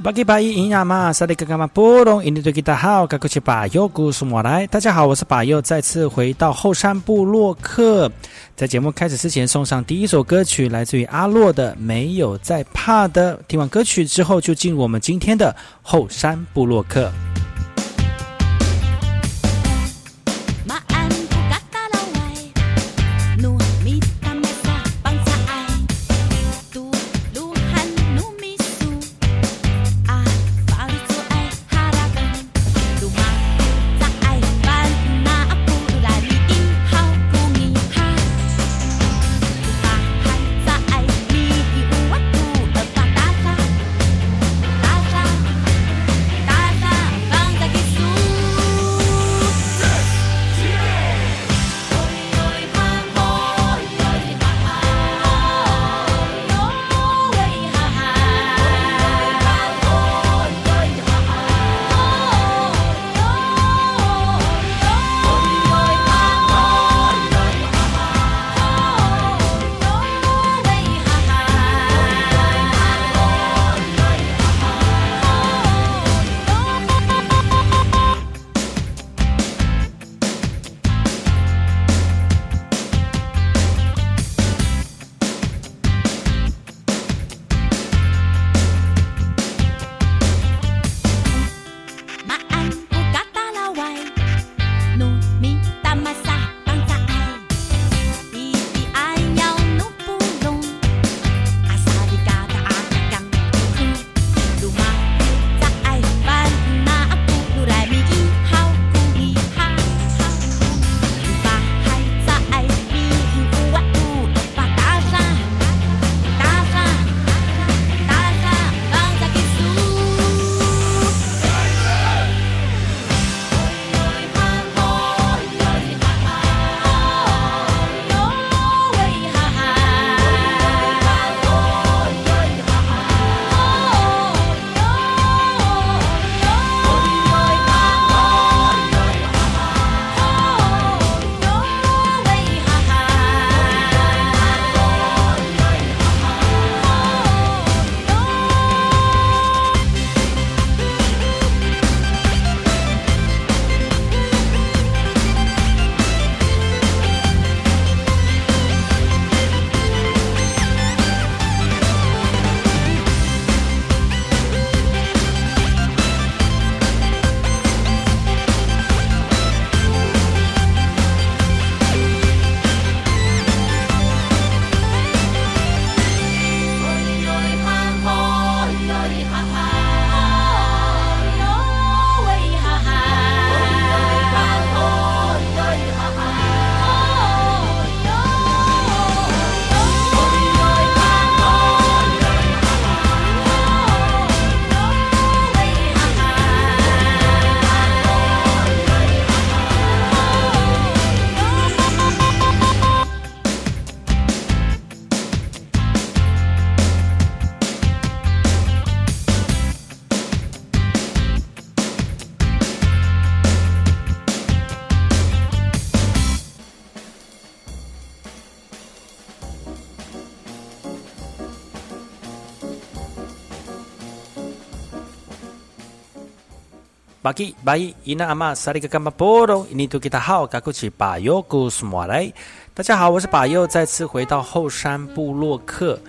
巴吉巴伊伊亚玛萨利格嘎嘛波隆印尼对吉达好，嘎古奇巴尤古苏莫来。大家好，我是巴尤，再次回到后山部落客。在节目开始之前，送上第一首歌曲，来自于阿洛的《没有在怕的》。听完歌曲之后，就进入我们今天的后山部落客。巴吉巴伊伊那阿玛萨利格干巴波隆伊尼图吉他好，嘎古奇巴尤古斯莫来。大家好，我是巴尤，再次回到后山部落客。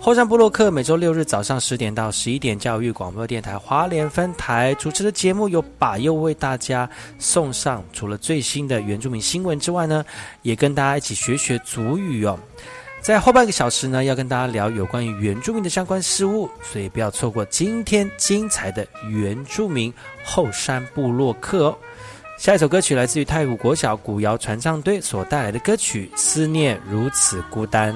后山部落客每周六日早上十点到十一点，教育广播电台华联分台主持的节目，由把佑为大家送上除了最新的原住民新闻之外呢，也跟大家一起学学族语哦。在后半个小时呢，要跟大家聊有关于原住民的相关事物，所以不要错过今天精彩的原住民后山部落客哦。下一首歌曲来自于太古国小古谣传唱队所带来的歌曲《思念如此孤单》。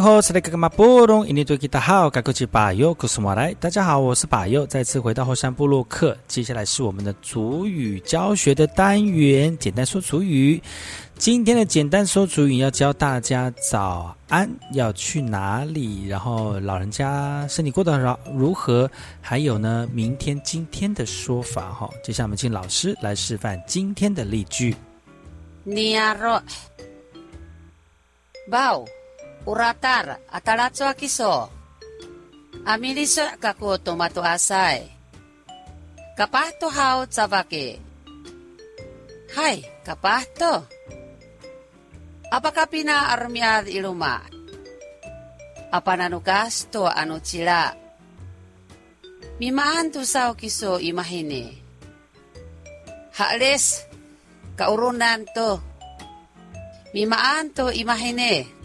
好，是那个嘛波隆，印尼多吉达好，该过去巴佑，古苏马来。大家好，我是巴佑，再次回到后山部落客。接下来是我们的主语教学的单元，简单说主语。今天的简单说主语要教大家早安要去哪里，然后老人家身体过得如如何，还有呢，明天今天的说法哈。接下来我们请老师来示范今天的例句。尼亚罗，包。Uratar atalatso akiso. Amiliso kaku tomato asai. Kapahto hao tsabake. Hai, kapahto. Apakah pina armiad iluma? Apa nanukas to anu cila? Mimaan tu sao kiso imahini. Hakles, kaurunan to. Mimaan to imahine.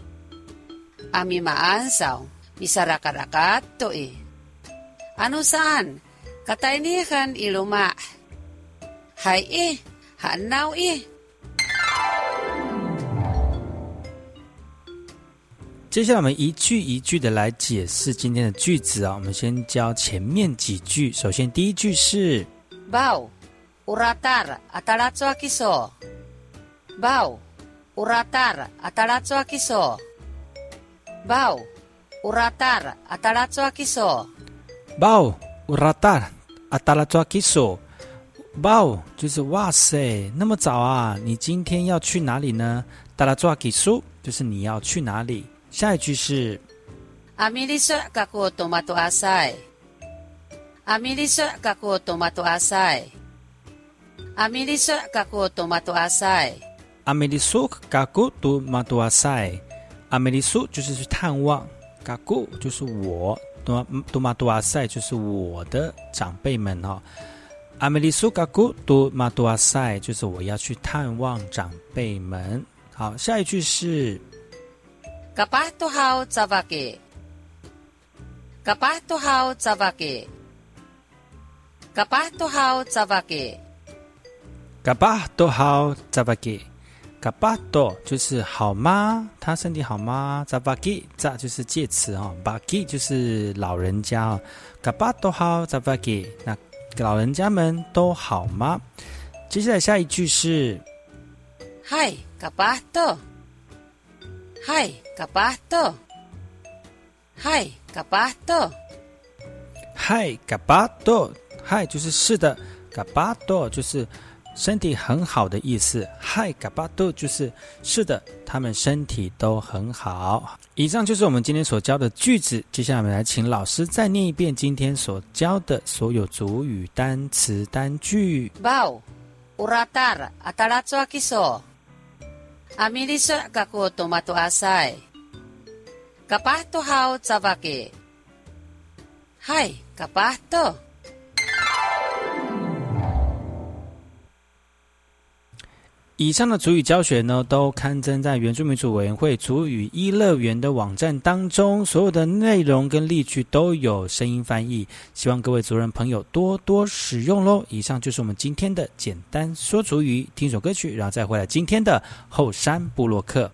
Ami maan saw, misaraka-rakat to eh. Ano saan? Kataynihan iluma. Hay eh, hanaw eh. 接下来我们一句一句的来解释今天的句子啊。我们先教前面几句。首先第一句是 Bau, uratar ataratsu akiso. Bau, uratar atalatsuakiso. Bau, uratar ataratsu akiso. “bao urata atala z a k i s o bao 就是哇塞，那么早啊！你今天要去哪里呢 d a l a z a k i s o 就是你要去哪里。下一句是 Amiliso kaku tomato asai. Amiliso kaku tomato asai. Amiliso kaku tomato asai. “amelisu 阿梅丽苏就是去探望，嘎古就是我，多玛多玛多阿塞就是我的长辈们哈。阿梅丽苏嘎古多玛多阿塞就是我要去探望长辈们。好，下一句是：嘎巴多好扎巴给，嘎巴多好扎巴给，嘎巴多好扎巴给，嘎巴多好扎巴给。嘎巴多就是好吗？他身体好吗？扎巴吉扎就是介词啊、巴吉就是老人家啊、哦。嘎巴多好，扎巴吉那老人家们都好吗？接下来下一句是嗨，嘎巴多，嗨，嘎巴多，嗨，嘎巴多，嗨，嘎巴多，嗨就是是的，嘎巴多。就是身体很好的意思。Hi g a b a d o 就是是的，他们身体都很好。以上就是我们今天所教的句子。接下来我们来请老师再念一遍今天所教的所有主语、单词、单句。Bau, uratar ataratsu akiso. Amiliso kaku tomato asai. Kapahto hao tsavake. Hai, kapato. 以上的主语教学呢，都刊登在原住民族委员会主语一乐园的网站当中，所有的内容跟例句都有声音翻译，希望各位族人朋友多多使用喽。以上就是我们今天的简单说主语，听首歌曲，然后再回来今天的后山部落客。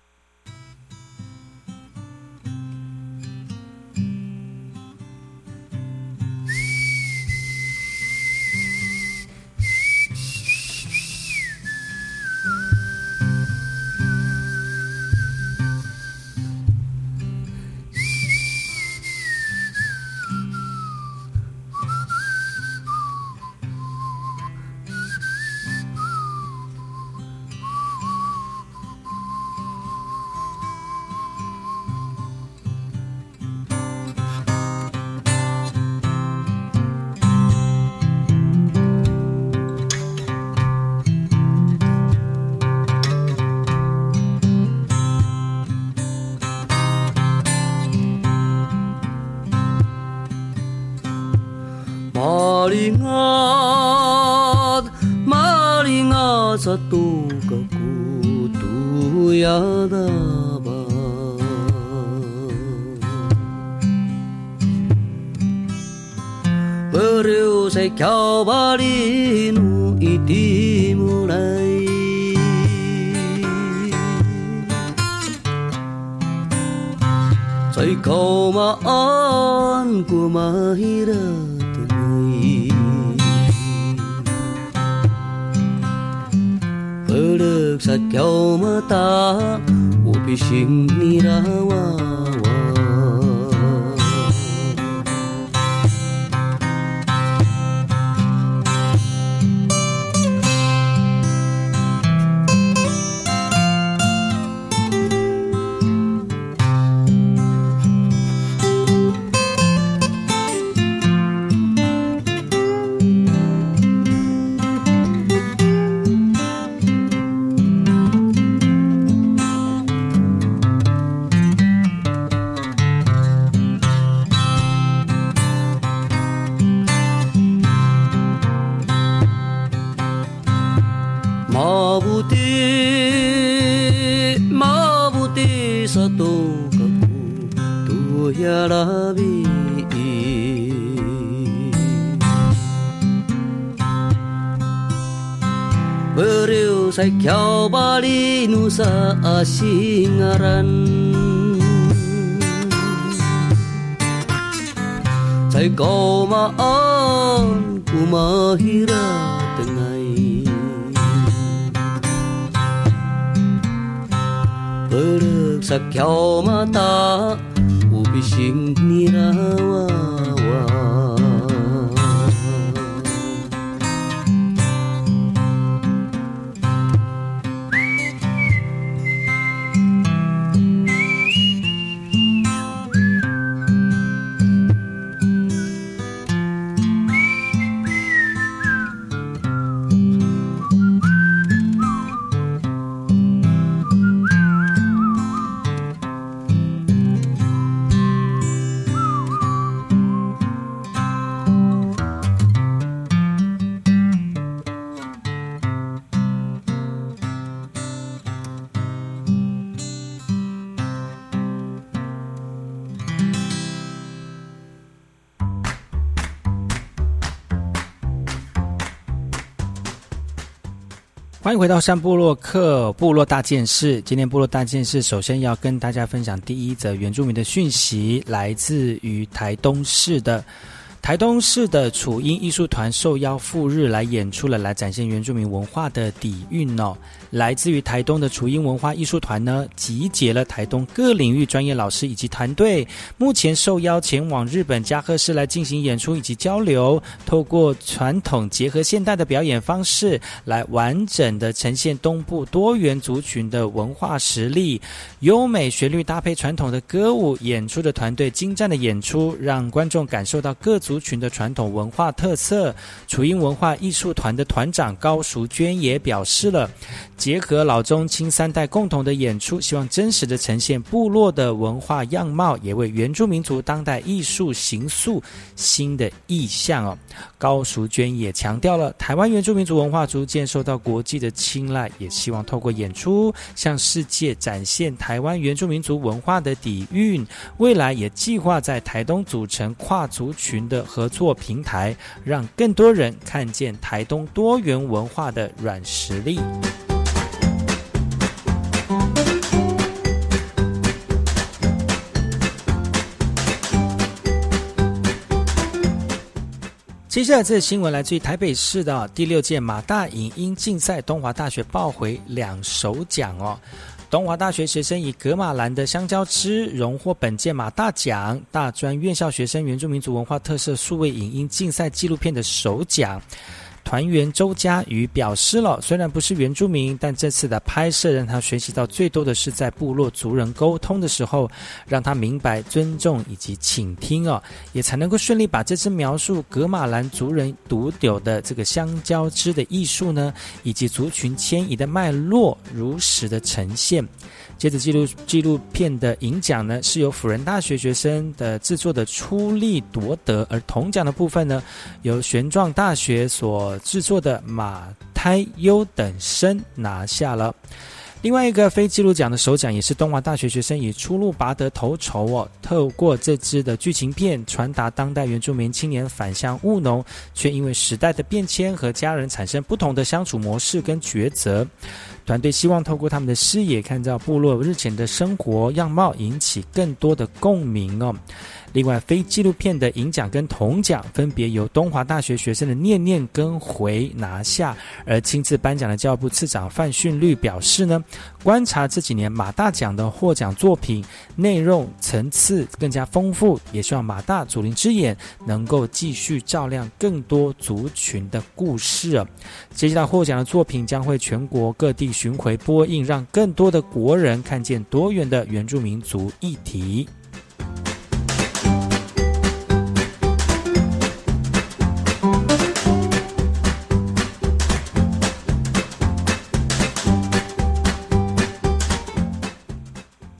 Kau balik nusa asingaran Sai kau maan kumahira tengai Berek sa kau mata 欢迎回到山部落客部落大件事。今天部落大件事，首先要跟大家分享第一则原住民的讯息，来自于台东市的。台东市的楚英艺术团受邀赴日来演出了，来展现原住民文化的底蕴哦。来自于台东的楚英文化艺术团呢，集结了台东各领域专业老师以及团队，目前受邀前往日本加贺市来进行演出以及交流，透过传统结合现代的表演方式，来完整的呈现东部多元族群的文化实力。优美旋律搭配传统的歌舞，演出的团队精湛的演出，让观众感受到各族。族群的传统文化特色，楚英文化艺术团的团长高淑娟也表示了，结合老中青三代共同的演出，希望真实的呈现部落的文化样貌，也为原住民族当代艺术形塑新的意象哦。高淑娟也强调了，台湾原住民族文化逐渐受到国际的青睐，也希望透过演出向世界展现台湾原住民族文化的底蕴。未来也计划在台东组成跨族群的合作平台，让更多人看见台东多元文化的软实力。接下来这新闻来自于台北市的第六届马大影音竞赛，东华大学报回两首奖哦。东华大学学生以格马兰的香蕉汁荣获本届马大奖，大专院校学生原住民族文化特色数位影音竞赛纪录片的首奖。团员周佳瑜表示了，虽然不是原住民，但这次的拍摄让他学习到最多的是在部落族人沟通的时候，让他明白尊重以及倾听哦，也才能够顺利把这次描述格马兰族人独有的这个香蕉枝的艺术呢，以及族群迁移的脉络如实的呈现。接着，纪录纪录片的银奖呢，是由辅仁大学学生的制作的出力夺得，而铜奖的部分呢，由玄奘大学所制作的马胎优等生拿下了。另外一个非纪录奖的首奖也是东华大学学生以出路拔得头筹哦，透过这支的剧情片传达当代原住民青年返乡务农，却因为时代的变迁和家人产生不同的相处模式跟抉择。团队希望透过他们的视野，看到部落日前的生活样貌，引起更多的共鸣哦。另外，非纪录片的银奖跟铜奖分别由东华大学学生的念念跟回拿下。而亲自颁奖的教育部次长范训律表示呢，观察这几年马大奖的获奖作品内容层次更加丰富，也希望马大祖灵之眼能够继续照亮更多族群的故事。接下来获奖的作品将会全国各地巡回播映，让更多的国人看见多元的原住民族议题。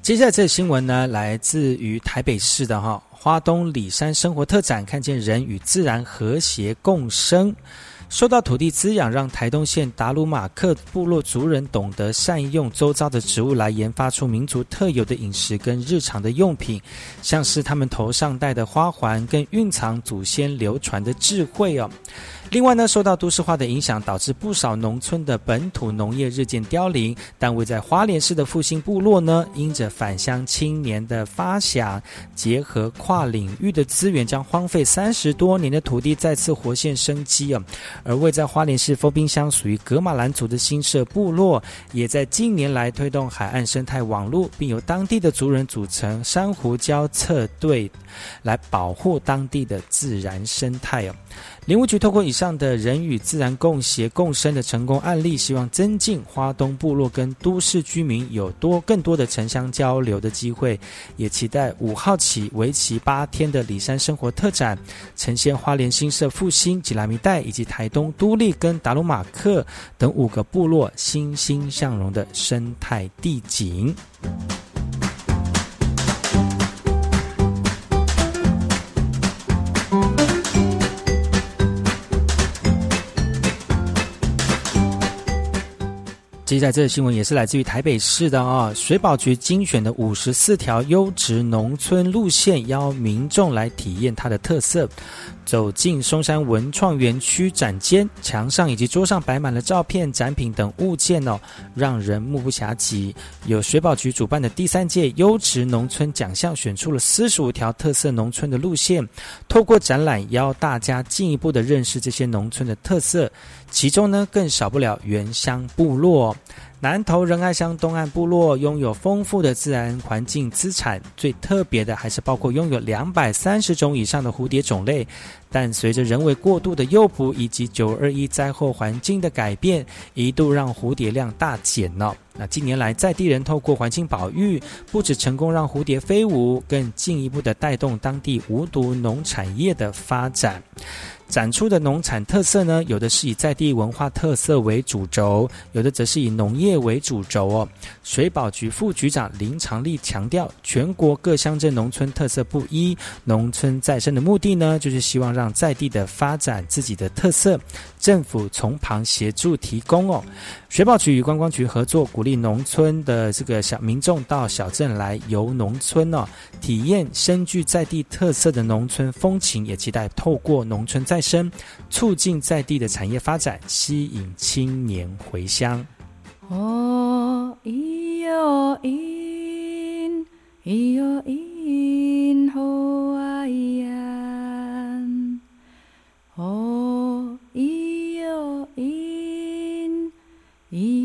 接下来这新闻呢，来自于台北市的哈花东里山生活特展，看见人与自然和谐共生。受到土地滋养，让台东县达鲁马克部落族人懂得善用周遭的植物来研发出民族特有的饮食跟日常的用品，像是他们头上戴的花环，跟蕴藏祖先流传的智慧哦。另外呢，受到都市化的影响，导致不少农村的本土农业日渐凋零。但位在花莲市的复兴部落呢，因着返乡青年的发想，结合跨领域的资源，将荒废三十多年的土地再次活现生机啊！而位在花莲市丰滨乡属于格马兰族的新社部落，也在近年来推动海岸生态网络，并由当地的族人组成珊瑚礁测队，来保护当地的自然生态哦。林务局透过以上的人与自然共协共生的成功案例，希望增进花东部落跟都市居民有多更多的城乡交流的机会，也期待五号起为期八天的里山生活特展，呈现花莲新社复兴、吉拉米代以及台东都立跟达鲁马克等五个部落欣欣向荣的生态地景。接下来这个新闻也是来自于台北市的啊，水保局精选的五十四条优质农村路线，邀民众来体验它的特色。走进松山文创园区展间，墙上以及桌上摆满了照片、展品等物件哦，让人目不暇接。有水保局主办的第三届优质农村奖项，选出了四十五条特色农村的路线，透过展览邀大家进一步的认识这些农村的特色。其中呢，更少不了原乡部落。南投仁爱乡东岸部落拥有丰富的自然环境资产，最特别的还是包括拥有两百三十种以上的蝴蝶种类。但随着人为过度的诱捕以及九二一灾后环境的改变，一度让蝴蝶量大减了。那近年来，在地人透过环境保育，不止成功让蝴蝶飞舞，更进一步的带动当地无毒农产业的发展。展出的农产特色呢，有的是以在地文化特色为主轴，有的则是以农业为主轴哦。水保局副局长林长利强调，全国各乡镇农村特色不一，农村再生的目的呢，就是希望让在地的发展自己的特色，政府从旁协助提供哦。学保局与观光局合作，鼓励农村的这个小民众到小镇来游农村哦，体验深具在地特色的农村风情，也期待透过农村再生，促进在地的产业发展，吸引青年回乡。哦，咿哟咿，咿哟咿，吼啊呀，哦，咿哟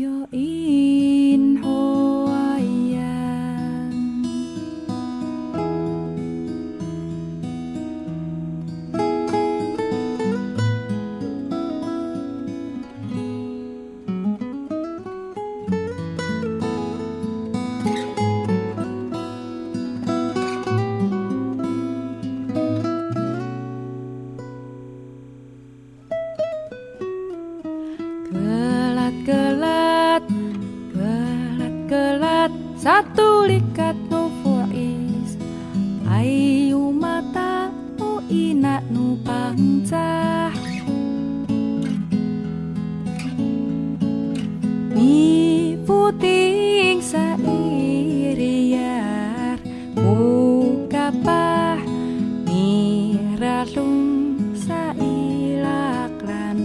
sailaklan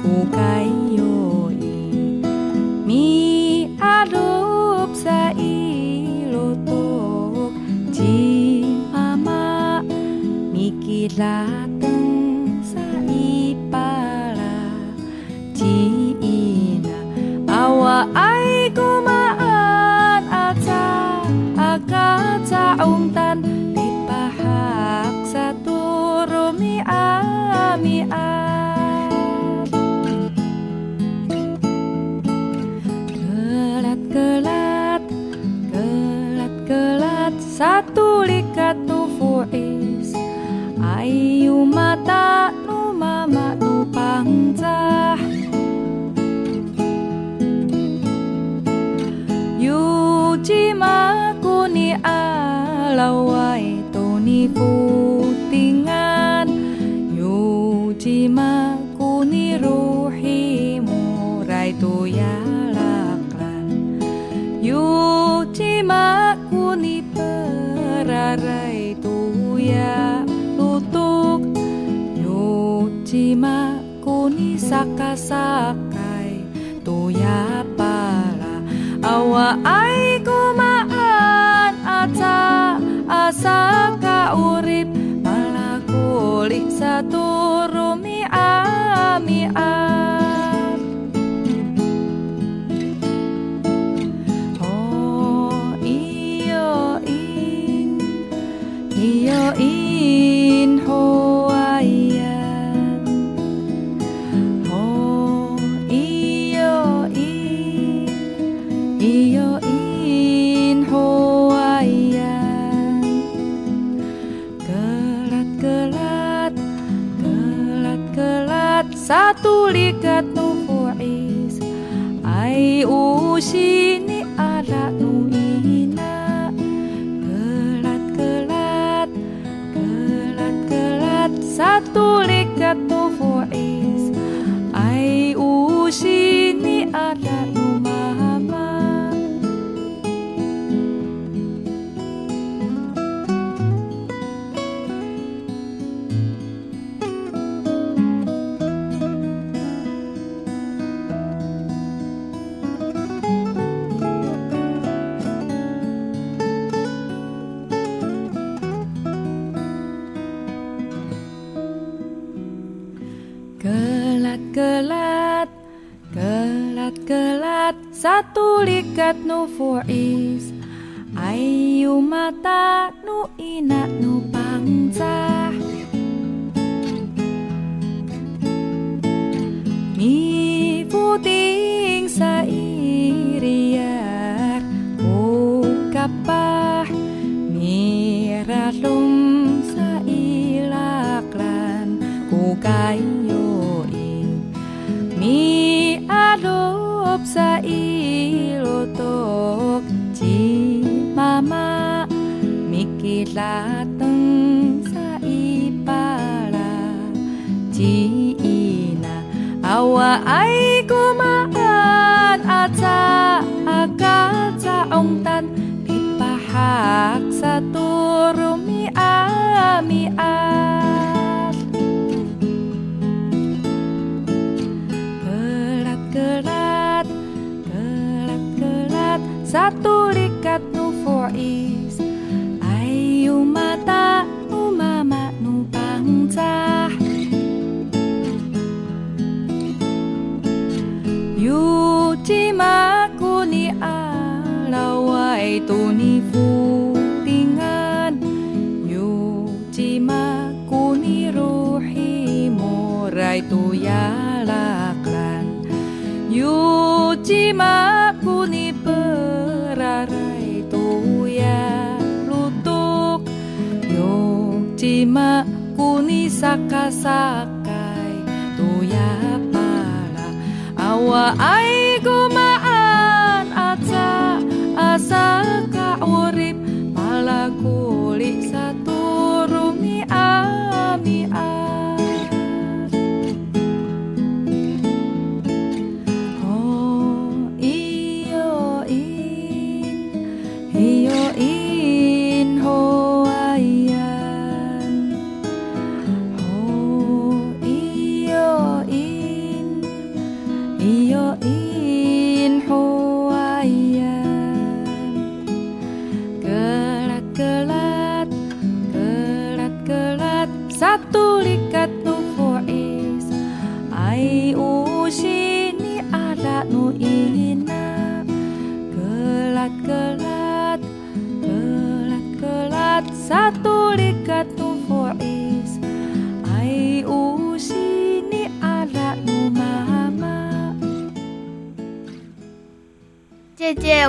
ku kayoi. Mi adup sailotok ji mama satu likat nu ayu mata nu mama nu pangcah sakasakay tuya para awa ay kumaan at sa asa kauri diikat got no for ease. Ay, umata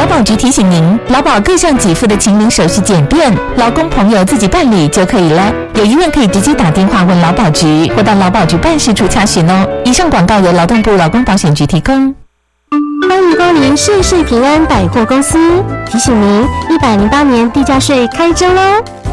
劳保局提醒您，劳保各项给付的请领手续简便，劳工朋友自己办理就可以了。有疑问可以直接打电话问劳保局，或到劳保局办事处查询哦。以上广告由劳动部劳工保险局提供。欢迎光临盛世平安百货公司，提醒您，一百零八年地价税开征喽！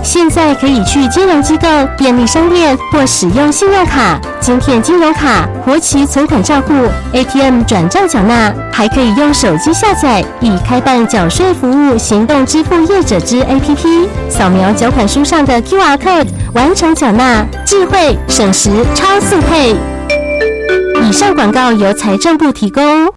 现在可以去金融机构、便利商店或使用信用卡、金片金融卡、活期存款账户、ATM 转账缴纳，还可以用手机下载已开办缴税服务行动支付业者之 APP，扫描缴款书上的 QR code 完成缴纳，智慧省时超速配。以上广告由财政部提供。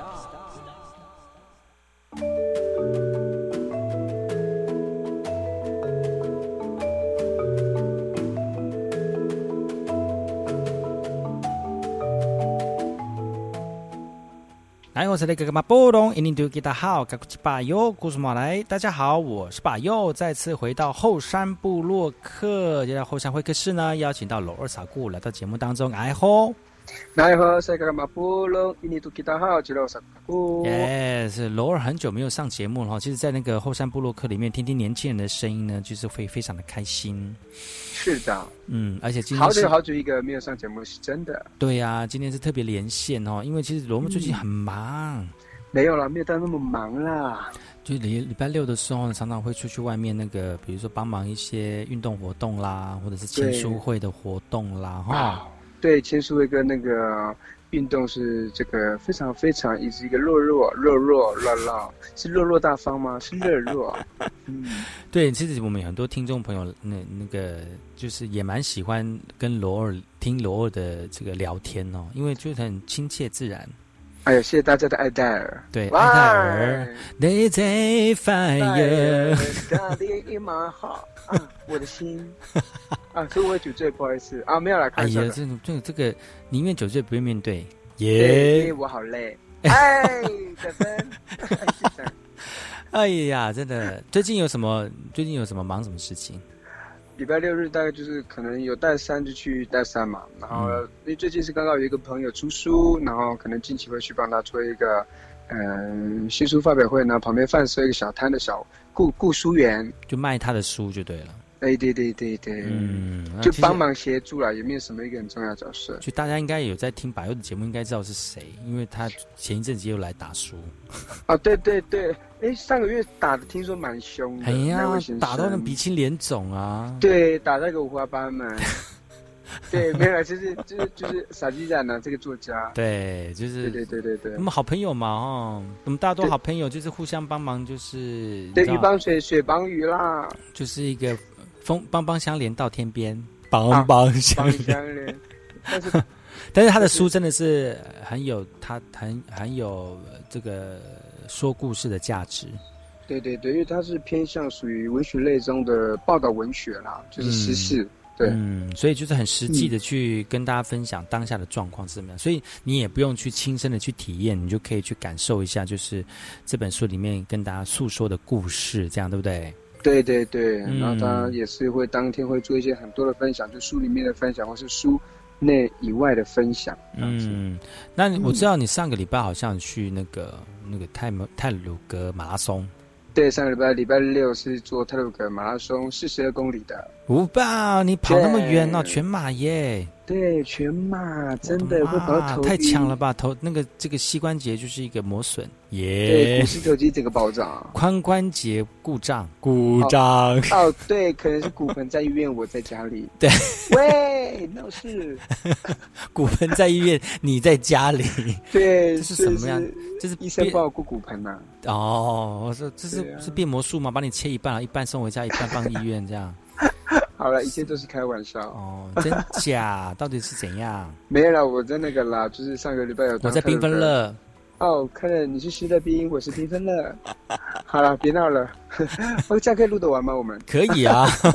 来，我是那个嘛波隆，印度吉他好，嘎古吉巴佑，故事马来，大家好，我是巴佑，再次回到后山部落客，接下来后山会客室呢，邀请到罗二傻姑来到节目当中，哎吼。你好，是个马布隆，印度吉吉。耶，是罗尔很久没有上节目了哈，其实，在那个后山部落客里面，听听年轻人的声音呢，就是会非常的开心。是的，嗯，而且今天好久好久一个没有上节目，是真的。对呀，今天是特别连线哦，因为其实罗木最近很忙。没有了，没有到那么忙啦。就礼礼拜六的时候呢，常常会出去外面那个，比如说帮忙一些运动活动啦，或者是签书会的活动啦，哈。对，签书会跟那个运动是这个非常非常，也是一个弱弱弱弱弱弱，是落落大方吗？是弱弱。嗯，对，其实我们很多听众朋友，那那个就是也蛮喜欢跟罗尔听罗尔的这个聊天哦，因为就是很亲切自然。哎呀，谢谢大家的爱戴尔。对，爱戴尔。我的心 啊，所以我酒醉，不好意思啊，没有来看。哎呀，这种这这个宁愿酒醉不愿面对。耶，我好累。哎，得分。哎呀，真的，最近有什么？最近有什么忙什么事情？礼拜六日大概就是可能有带山就去带山嘛，然后因为最近是刚刚有一个朋友出书，然后可能近期会去帮他做一个嗯新书发表会呢，旁边放设一个小摊的小顾顾书园，就卖他的书就对了。哎，对对对对，嗯，就帮忙协助了，也没有什么一个很重要角色。就大家应该有在听百佑的节目，应该知道是谁，因为他前一阵子又来打书。啊，对对对，哎，上个月打的听说蛮凶的，哎呀，打到那鼻青脸肿啊。对，打那个五花八门。对，没有，就是就是就是傻鸡仔呢，这个作家。对，就是对对对对对，我们好朋友嘛，哦，我们大家都好朋友，就是互相帮忙，就是对鱼帮水，水帮鱼啦，就是一个。风帮帮相连到天边，帮帮相连。但是，但是他的书真的是很有他很很有这个说故事的价值。对对对，因为他是偏向属于文学类中的报道文学啦，就是时事。对，嗯，所以就是很实际的去跟大家分享当下的状况是怎么样。所以你也不用去亲身的去体验，你就可以去感受一下，就是这本书里面跟大家诉说的故事，这样对不对？对对对，然后他也是会当天会做一些很多的分享，就书里面的分享，或是书内以外的分享。嗯，那我知道你上个礼拜好像去那个那个泰泰鲁格马拉松。对，上个礼拜礼拜六是做泰鲁格马拉松四十二公里的。五棒，你跑那么远哦，全马耶！对，全麻，真的会跑到啊头，太强了！吧！头那个这个膝关节就是一个磨损，对，耶股！四头肌整个暴涨。髋关节故障，故障。哦，对，可能是骨盆在医院，我在家里。对，喂，闹事 骨盆在医院，你在家里。对，这是什么样？这是医生变帮我顾骨盆呐、哦，我说这是、是变魔术吗？把你切一半，一半送回家，一半放医院，这样。好了，一切都是开玩笑。哦，真假？到底是怎样？没有了，我在那个啦，就是上个礼拜有我在缤纷乐。哦，客人，你是施乐冰，我是缤纷乐。好了，别闹了。我，这样可以录得完吗？我们可以啊。是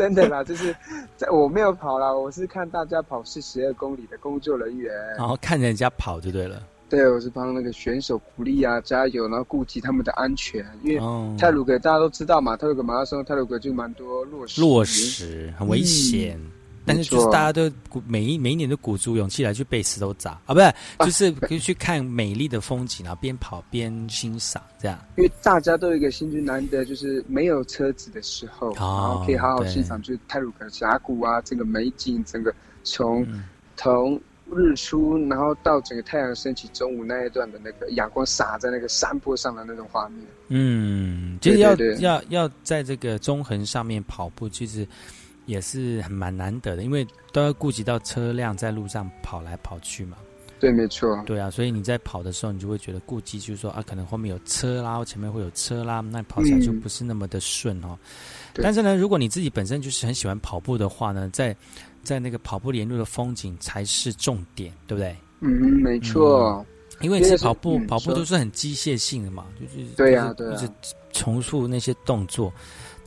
真的啦，就是在我没有跑啦，我是看大家跑四十二公里的工作人员，然后看人家跑就对了。对，我是帮那个选手鼓励啊，加油，然后顾及他们的安全，因为哦。泰鲁格大家都知道嘛，泰鲁格马拉松，泰鲁格就蛮多落石，落石很危险，但是就是大家都鼓每一每一年都鼓足勇气来去被石头砸。啊，不是，就是可以去看美丽的风景，然后边跑边欣赏这样。因为大家都有一个心君难得，就是没有车子的时候，然后可以好好欣赏，就是泰鲁格峡谷啊，这个美景，整个从、嗯从日出，然后到整个太阳升起，中午那一段的那个阳光洒在那个山坡上的那种画面。嗯，就是要要要在这个中横上面跑步，其实也是很蛮难得的，因为都要顾及到车辆在路上跑来跑去嘛。对，没错。对啊，所以你在跑的时候，你就会觉得顾忌，就是说啊，可能后面有车啦，或前面会有车啦，那跑起来就嗯不是那么的顺哦。对但是呢，如果你自己本身就是很喜欢跑步的话呢，在在那个跑步沿路的风景才是重点，对不对？嗯，没错。因为其实跑步、嗯跑步都是很机械性的嘛，就是对呀对呀就是重复那些动作。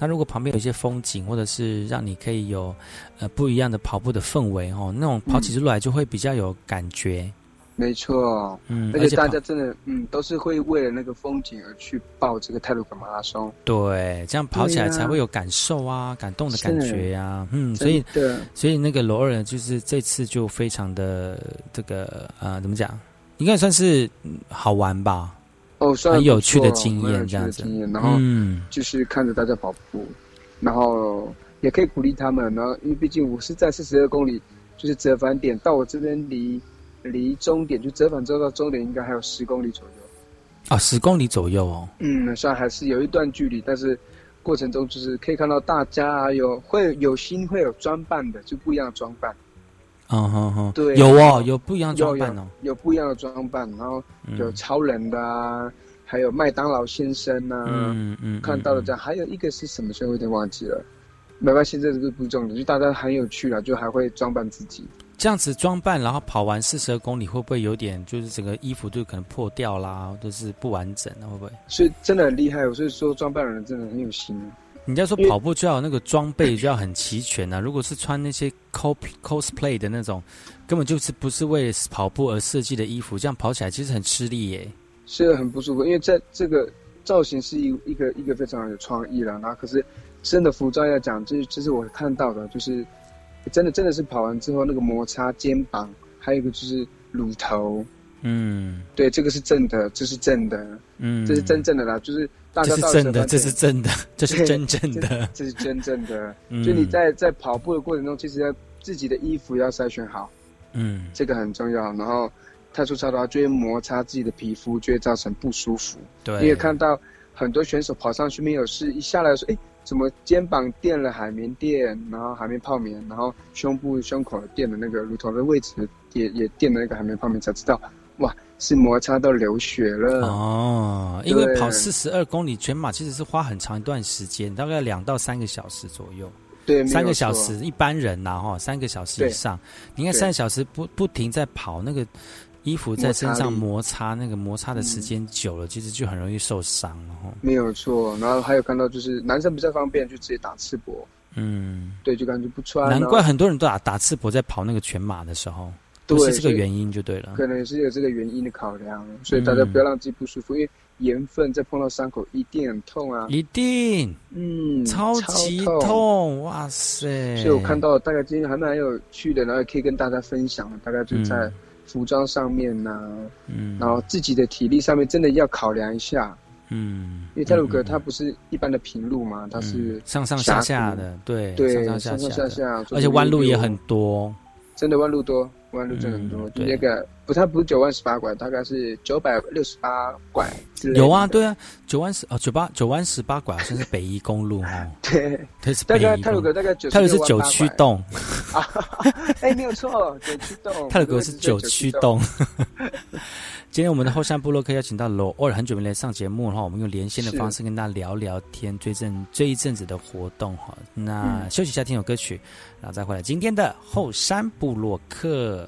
那如果旁边有一些风景，或者是让你可以有呃不一样的跑步的氛围哦，那种跑起路来就会比较有感觉。没错，嗯，而且大家真的，嗯，都是会为了那个风景而去报这个泰鲁格马拉松。对，这样跑起来才会有感受啊，感动的感觉呀、嗯，所以的所以那个罗二呢，就是这次就非常的这个呃，怎么讲，应该算是嗯好玩吧？哦，算很有趣的经验这样子的经验，然后嗯就是看着大家跑步，然后也可以鼓励他们，然后因为毕竟我是在四十二公里，就是折返点到我这边离离终点，就折返之后到终点应该还有十公里左右。啊，十公里左右哦。嗯，虽然还是有一段距离，但是过程中就是可以看到大家有会有心会有装扮的，就不一样的装扮。嗯哼哼，对有哦，有不一样的装扮哦。有有不一样的装扮，然后嗯有超人的啊，还有麦当劳先生啊，嗯嗯，看到了这样，还有一个是什么？所以我有点忘记了。没关系，这个不重点，就大家很有趣了，就还会装扮自己。这样子装扮，然后跑完四十二公里，会不会有点就是整个衣服就可能破掉啦，都是不完整啊？会不会？所以真的很厉害，所以说装扮的人真的很有心。人家说跑步就要那个装备就要很齐全啊，如果是穿那些 cos cosplay 的那种，根本就是不是为了跑步而设计的衣服，这样跑起来其实很吃力耶。是很不舒服，因为在这个造型是一一个一个非常有创意了，然后可是真的服装要讲，这这是我看到的，就是真的真的是跑完之后那个摩擦肩膀，还有一个就是乳头，嗯对，这个是正的，这是正的，嗯，这是真正的啦，就是大家这是到真的，这是正的，这是对真正的这。这是真正的。嗯就你在在跑步的过程中，其实要自己的衣服要筛选好，嗯这个很重要。然后太粗糙的话，就会摩擦自己的皮肤，就会造成不舒服。对你也看到很多选手跑上去没有事，一下来说，哎，怎么肩膀垫了海绵垫，然后海绵泡棉，然后胸部胸口垫的那个乳头的位置也也垫了那个海绵泡棉，才知道，哇，是摩擦到流血了。哦，因为跑四十二公里全马其实是花很长一段时间，大概两到三个小时左右。对，三个小时，一般人呐哈，三个小时以上。你看对三个小时不不停在跑，那个衣服在身上摩摩擦，那个摩擦的时间久了，其实就很容易受伤了哈。没有错，然后还有看到就是男生比较方便，就直接打赤膊，嗯，对，就感觉不穿。难怪很多人都打打赤膊在跑那个全马的时候，是这个原因就对了。可能也是有这个原因的考量，所以大家不要让自己不舒服，因为盐分再碰到伤口一定很痛啊。一定，嗯，超级痛。痛，哇塞！所以我看到大概今天还蛮有趣的，然后也可以跟大家分享，大概就在服装上面呐、嗯，然后自己的体力上面真的要考量一下，嗯，因为泰鲁格它不是一般的平路嘛，它是上上下下的，对，对，上上下下，而且弯路也很多。真的弯路多，弯路真的很多。对那个不，它不是九万十八拐，大概是九百六十八拐之类的。有啊，对啊，九万十哦，九八九万十八拐好像是北一公路哦。对，它是北宜公路。泰鲁格大概九，泰鲁是九驱动，啊，哎，没有错，九驱动。泰鲁格是九驱动。今天我们的后山部落客邀请到罗尔很久没来上节目的话，我们用连线的方式跟大家聊聊天，追阵这一阵子的活动哈。那嗯休息一下，听首歌曲，然后再回来今天的后山部落客。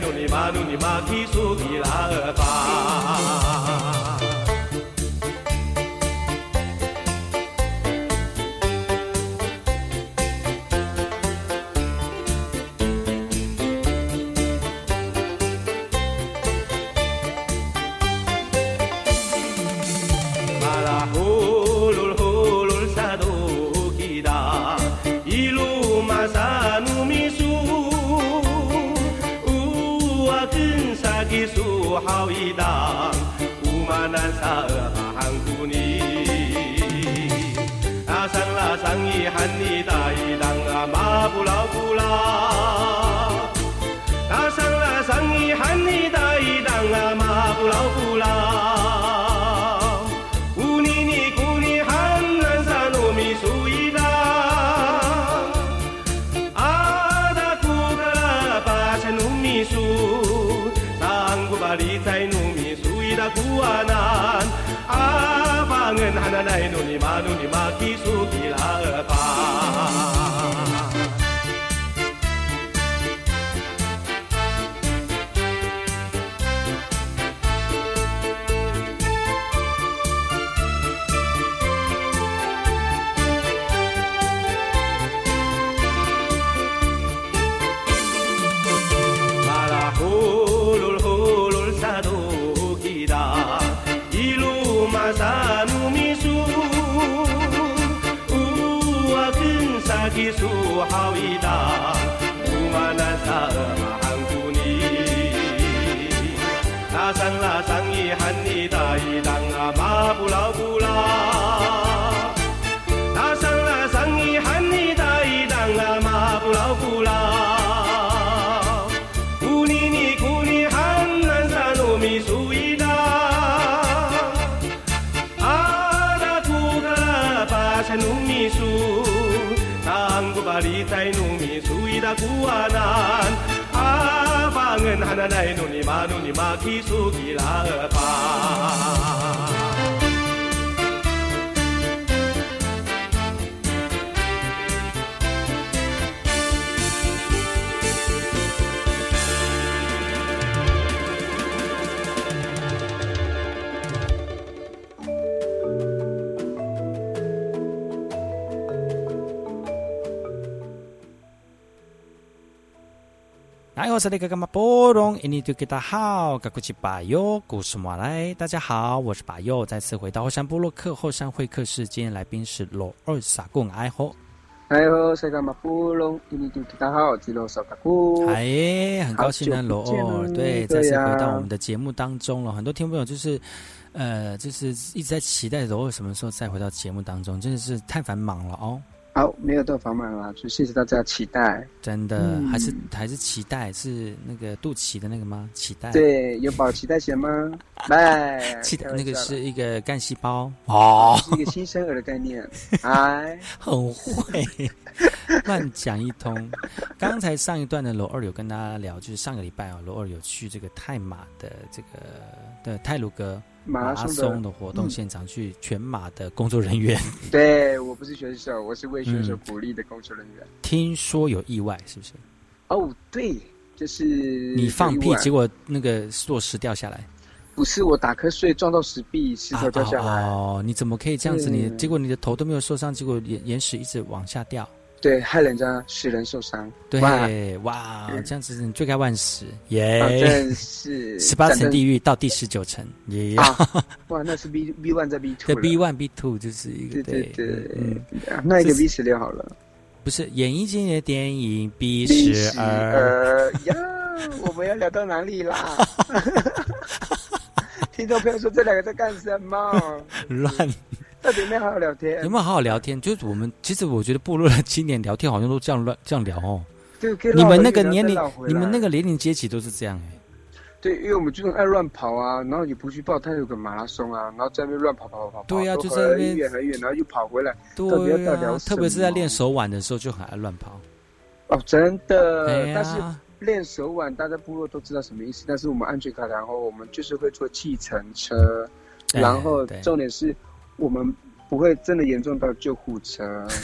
努尼玛努尼玛提苏皮拉尔巴。来努尼玛努尼玛，基苏基拉尔巴。我是那个干嘛？波隆，印尼对给大好，嘎古奇巴友，古什马来，大家好，我是巴友，再次回到后山部落客后山会客室，今天来宾是罗二傻贡。爱吼，哎呦，塞干嘛？布隆，印尼对给大好，吉罗少达库。哎，很高兴呢，罗二，了对，对再次回呀到我们的节目当中了。很多听众朋友就是，呃，就是一直在期待罗二什么时候再回到节目当中，真的是太繁忙了哦。好，没有到房满了，就谢谢大家期待。真的，嗯还是还是期待是那个肚脐的那个吗？期待，对，有保期待险吗？来，期待那个是一个干细胞哦，是一个新生儿的概念。哎，很会乱讲一通。刚才上一段的罗二有跟大家聊，就是上个礼拜啊，罗二有去这个泰马的这个的泰鲁格拉马拉松的活动嗯现场，去全马的工作人员，对我不是选手，我是为选手嗯鼓励的工作人员。听说有意外，是不是？哦，对，就是你放屁，结果果那个落石掉下来，不是我打瞌睡撞到石壁，石头掉下来。哦，你怎么可以这样子？你嗯结果你的头都没有受伤，结果岩岩石一直往下掉。对，害人家使人受伤。对，哇。这样子你罪该万死，耶、啊真是。十八层地狱到第十九层，耶、啊哇，那是 B B one 在 B two 对了。B one B two 就是一个对对对，嗯，啊那一个 B 十六好了。不是演艺界的电影 B 十二，二。呀，我们要聊到哪里啦？听众朋友说这两个在干什么？乱到底有没有好好聊天？有没有好好聊天？就是我们其实我觉得部落的青年聊天好像都这样乱这样聊哦。你们那个年龄你们那个年龄阶级都是这样哎。对，因为我们就是爱乱跑啊，然后也不去报，他有个马拉松啊，然后在那边乱跑跑跑跑，对啊就在那边很远很远，然后又跑回来，对呀啊，特别是在练手腕的时候就很爱乱跑。哦，真的，哎但是练手腕，大家部落都知道什么意思。但是我们安全卡，然后我们就是会坐计程车，哎然后重点是我们不会真的严重到救护车。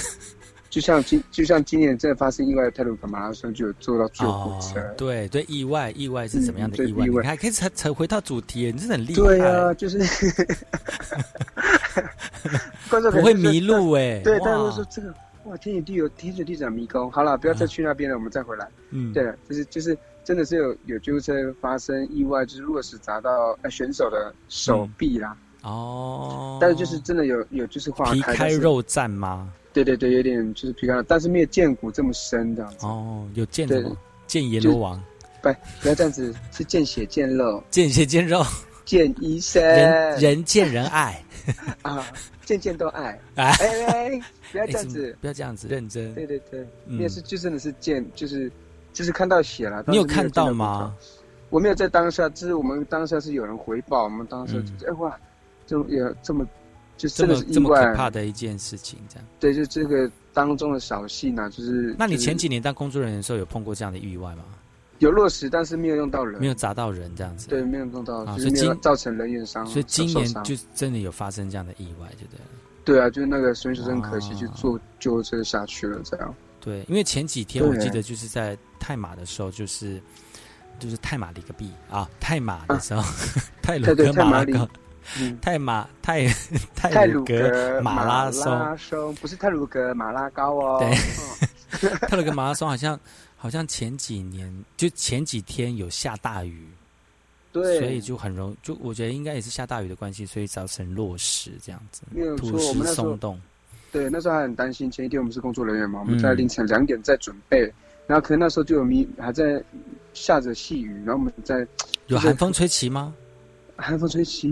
就像今就像今年真的发生意外，泰鲁格马拉松就有坐到救护车。哦，对对，意外意外是怎么样的意外？嗯意外你还可以才才回到主题，你真的很厉害。对啊，就是 观众可能不会迷路哎对，大家都说这个哇，天与地有天水地长迷宫。好了，不要再去那边了，我们再回来。嗯对了，就是就是真的是有有救护车发生意外，就是落石砸到呃选手的手臂啦。哦，但是就是真的有有就是划皮开但是开肉绽吗？对对对，有点就是皮开肉，但是没有剑骨这么深这样子。哦，有见对什么？见阎罗王，不，不要这样子，是见血见肉，见血见肉，见医生，人人见人爱。啊，见见都爱。哎哎哎，不要这样子，不要这样子，认真。对对对，嗯那是就真的是见，就是就是看到血了。你有没看到见吗？我没有在当下，就是我们当下是有人回报，我们当时哎哇，这么也这么就这么这么可，怕的一件事情，这样。对，就这个当中的小戏呢，就是那你前几年当工作人员的时候，有碰过这样的意外吗？有落实，但是没有用到人，没有砸到人这样子。对，没有用到，啊就是今造成人员伤，所以今年就真的有发生这样的意外，对不对了？对啊，就是那个孙先生可惜，哦就坐救护车下去了，这样。对，因为前几天我对记得就是在泰马的时候，就是就是泰马里个币啊，泰马的时候，泰鲁对对格泰马里嗯，泰马泰泰 鲁格格马拉松，松不是泰鲁格马拉高哦。对嗯 泰鲁格马拉松好像好像前几年就前几天有下大雨，对，所以就很容就我觉得应该也是下大雨的关系，所以造成落石这样子土石松动。对，那时候还很担心。前一天我们是工作人员嘛，我嗯们在凌晨两点在准备，然后可能那时候就有迷还在下着细雨，然后我们在有寒风吹起吗？寒风吹起，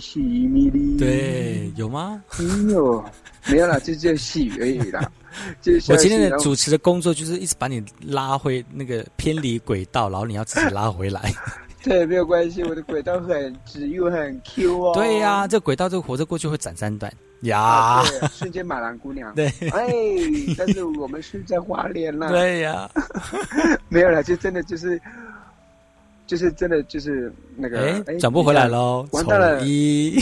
细雨迷离。对，有吗？没有，没有啦，就就细雨而已啦。就是我今天的主持的工作就是一直把你拉回那个偏离轨道，然后你要自己拉回来。对，没有关系，我的轨道很直又很 Q 哦。对呀、这轨道这个火车过去会斩三段呀。啊，对，瞬间马兰姑娘。对，哎，但是我们是在花莲啦。对呀、没有啦，就真的就是，就是真的就是那个，哎哎，转不回来喽完蛋了，丑一，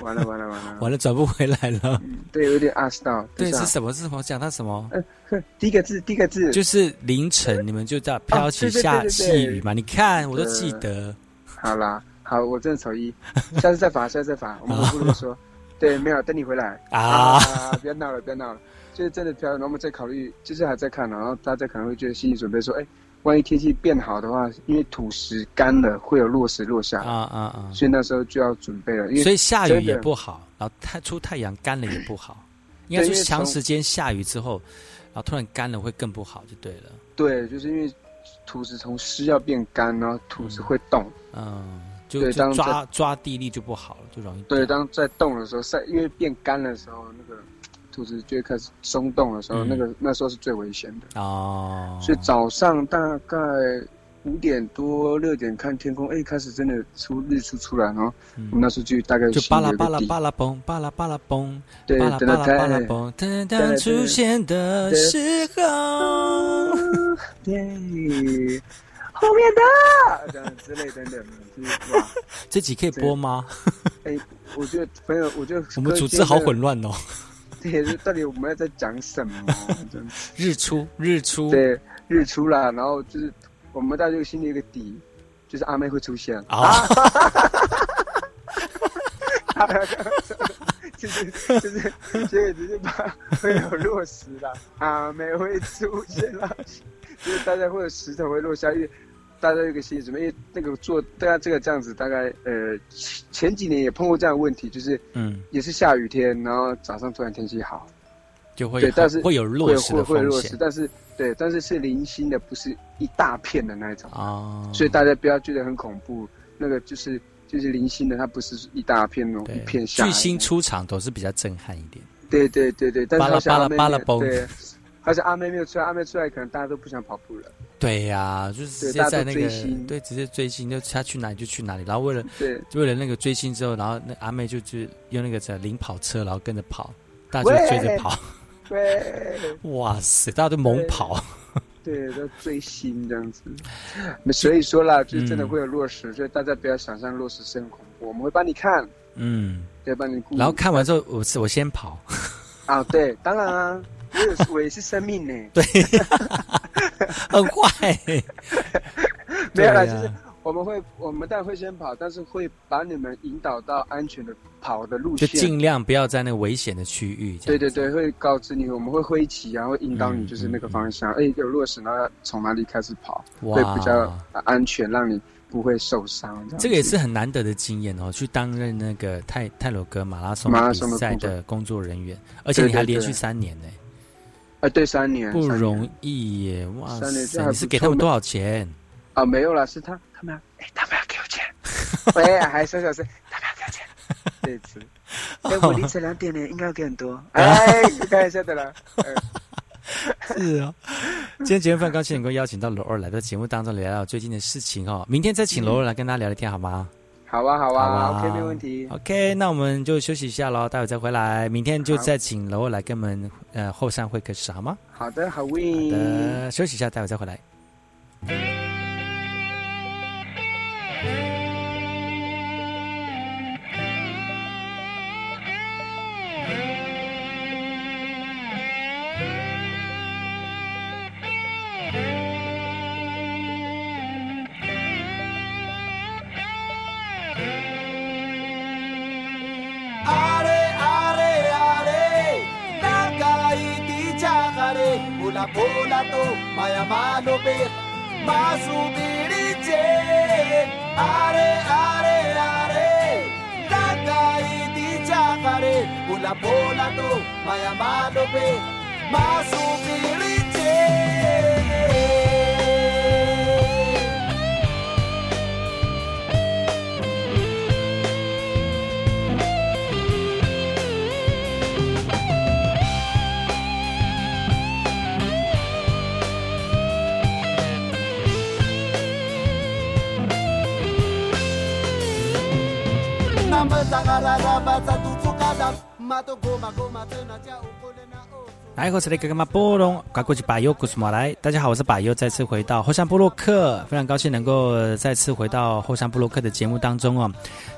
完了完了完了，完了转不回来了。对，有点 ask 到，对，是什么？是什么？讲到什么？第一个字，第一个字就是凌晨，你们就这样飘起下细雨嘛？你看，我都记得。好啦，好，我真的丑一，下次再罚，下次再罚，我们不会说，对，没有，等你回来啊不要闹了，不要闹了，就是真的飘，然后我们再考虑，就是还在看，然后大家可能会觉得心理准备说，哎，万一天气变好的话，因为土石干了，会有落石落下啊啊啊！所以那时候就要准备了，因为所以下雨也不好，然后太出太阳干了也不好。应该说对因为从长时间下雨之后，然后突然干了会更不好，就对了。对，就是因为土石从湿要变干，然后土石会动。嗯，就就抓抓地力就不好了，就容易对，当在动的时候，晒，因为变干的时候，那个土石就开始松动的时候，嗯那个那时候是最危险的。哦。所以早上大概五点多六点看天空，哎，开始真的出日出出来，然后我们那时候就大概嗯就巴拉巴拉巴拉嘣，巴拉巴拉嘣，对巴拉巴拉嘣，当当出现的时候，对，后面的这样之类等等，就是哇，这集可以播吗？哎，我觉得朋友，我觉得 我们组织好混乱哦。对，就到底我们要在讲什么？日出，日出，对，日出啦，然后就是我们大家就心里有个底，就是阿妹会出现啊。就是就是就是只是把会有落实啦，阿妹会出现啦，就是大家会有石头会落下，因为大家有个心理准备，因为那个做大家这个这样子，大概呃前前几年也碰过这样的问题，就是嗯，也是下雨天，然后早上突然天气好，就会对，但是会有落石的会会落石，但是对，但是是零星的，不是一大片的那一种。啊。所以大家不要觉得很恐怖，那个就是就是零星的，它不是一大片那种一片下来巨星出场都是比较震撼一点。对对对对，但是巴拉巴拉巴拉嘣没有对，而且阿妹没有出来，阿妹出来可能大家都不想跑步了。对呀、就是直接在那个对，直接追星，就他去哪里就去哪里，然后为了对。为了那个追星之后，然后那阿妹就就用那个在领跑车，然后跟着跑，大家就追着跑，对 哇塞，大家都猛跑，对，都追星这样子。所以说啦，就是真的嗯会有落实，所以大家不要想象落实是很恐怖，我们会帮你看，嗯，对，帮你。然后看完之后，我是我先跑，啊，对，当然啊，我也是我也是生命呢。对，很坏，没有啦，对啊就是我们会，我们当然会先跑，但是会把你们引导到安全的跑的路就线。尽量不要在那个危险的区域。对对对，会告知你，我们会挥旗然后引导你，嗯就是那个方向。哎、有落实，然后从哪里开始跑，哇会比较安全，让你不会受伤。这这个也是很难得的经验哦，去担任那个泰泰罗格马拉松比赛的工作人员，而且你还连续三年呢，啊，对，三年不容易耶！哇塞，三年这还你是给他们多少钱？啊，没有啦，是他他们要，哎、他们要给我钱，喂，还小小声，他们要给我钱，这一次，哎、我凌晨两点呢，应该要给很多，哎，开玩笑的啦，呃 是哦，今天节目非常高兴能够邀请到罗二来到节目当中聊聊最近的事情哦。明天再请罗二来跟大家聊聊天好吗？好啊，好啊好啊 o k 没问题。OK，那我们就休息一下喽，待会再回来。明天就再请楼来跟我们呃后山会客室好吗？好的，好喂。呃，休息一下，待会再回来。Apolato, Mayamanobet, Masubiriche, Are, Are, Are, Takai Dichakare, Ulapolato, Mayamanobet, Masubiriche. tsangarara batsa tutsukada matogoma goma tena 来，我是那个嘛波隆，赶过去把优古斯马来。大家好，我是把优，再次回到后山部落克，非常高兴能够再次回到后山部落克的节目当中哦。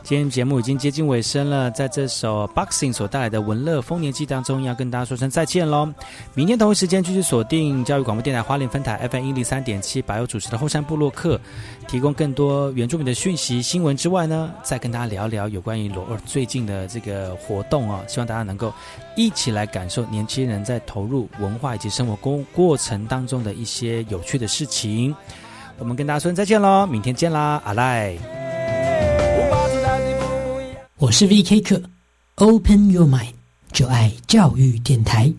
今天节目已经接近尾声了，在这首 Boxing 所带来的《文乐丰年祭》当中，要跟大家说声再见喽。明天同一时间继续锁定教育广播电台花莲分台 FM 一零三点七，把优主持的后山部落克，提供更多原住民的讯息、新闻之外呢，再跟大家聊聊有关于罗尔最近的这个活动哦，希望大家能够一起来感受年轻人在投入文化以及生活过过程当中的一些有趣的事情。我们跟大家说再见喽，明天见啦，阿赖。我是 VK 客，Open Your Mind，就爱教育电台。